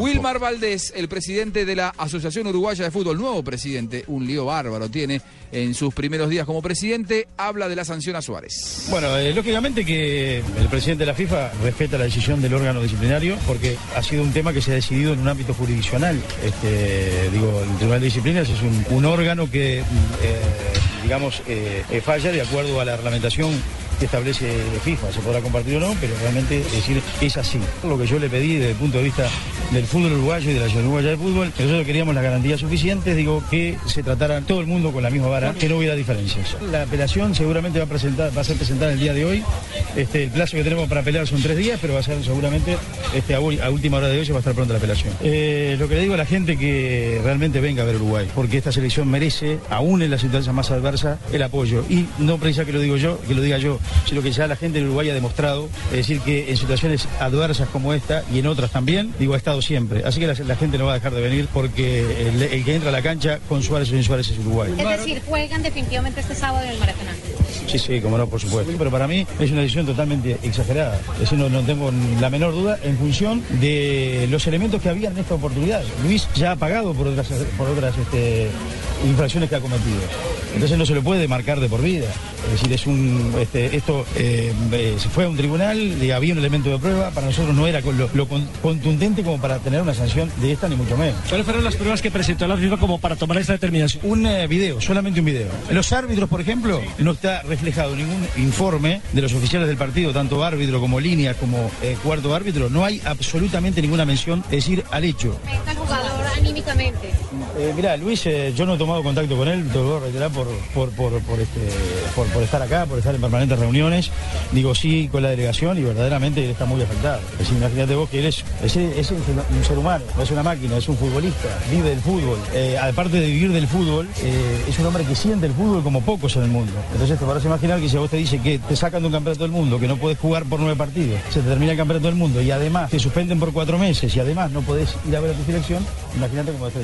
Wilmar Valdés, el presidente de la Asociación Uruguaya de Fútbol, nuevo presidente, un lío bárbaro tiene en sus primeros días como presidente, habla de la sanción a Suárez. Bueno, eh, lógicamente que el presidente de la FIFA respeta la decisión del órgano disciplinario porque ha sido un tema que se ha decidido en un ámbito jurisdiccional. Este, digo, el Tribunal de Disciplinas es un, órgano que, eh, digamos, eh, falla de acuerdo a la reglamentación que establece FIFA. Se podrá compartir o no, pero realmente decir, es así. Lo que yo le pedí desde el punto de vista del fútbol uruguayo y de la Asociación Uruguaya de Fútbol, nosotros queríamos las garantías suficientes, digo, que se tratara todo el mundo con la misma vara, que no hubiera diferencias. La apelación seguramente va a, presentar, va a ser presentada el día de hoy. Este, el plazo que tenemos para apelar son tres días, pero va a ser seguramente este, a, última hora de hoy se va a estar pronta la apelación. Eh, lo que le digo a la gente que realmente venga a ver Uruguay, porque esta selección merece, aún en la situación más adversa, el apoyo. Y no precisa que lo digo yo, que lo diga yo, sino que ya la gente de Uruguay ha demostrado, es decir, que en situaciones adversas como esta y en otras también, digo, ha estado siempre. Así que la, la gente no va a dejar de venir porque el, el, que entra a la cancha con Suárez o sin Suárez es Uruguay. Es decir, juegan definitivamente este sábado en el Maracaná. Sí, sí, como no, por supuesto. Pero para mí es una decisión totalmente exagerada. Es decir, no, no tengo la menor duda en función de los elementos que había en esta oportunidad. Luis ya ha pagado por otras, por otras este, infracciones que ha cometido. Entonces no se lo puede marcar de por vida. Es decir, es un, este, esto eh, eh, se fue a un tribunal, y había un elemento de prueba, para nosotros no era lo, lo, contundente como para tener una sanción de esta, ni mucho menos. ¿Cuáles fueron las pruebas que presentó la FIFA como para tomar esta determinación? Un eh, video, solamente un video. Los árbitros, por ejemplo, no está reflejado ningún informe de los oficiales del partido, tanto árbitro como línea, como eh, cuarto árbitro. No hay absolutamente ninguna mención, es decir, al hecho. ¿Está jugador anímicamente? Eh, mirá, Luis, eh, yo no he tomado contacto con él, te lo voy a reiterar por, por, por, por este, por, estar acá, por estar en permanentes reuniones. Digo sí con la delegación y verdaderamente él está muy afectado. Es decir, imagínate vos que él es, es, es un, ser humano, no es una máquina, es un futbolista, vive del fútbol. Eh, aparte de vivir del fútbol, eh, es un hombre que siente el fútbol como pocos en el mundo. Entonces te podrás imaginar que si a vos te dice que te sacan de un campeonato del mundo, que no puedes jugar por nueve partidos, se te termina el campeonato del mundo y además te suspenden por cuatro meses y además no podés ir a ver a tu selección, imagínate cómo va a estar.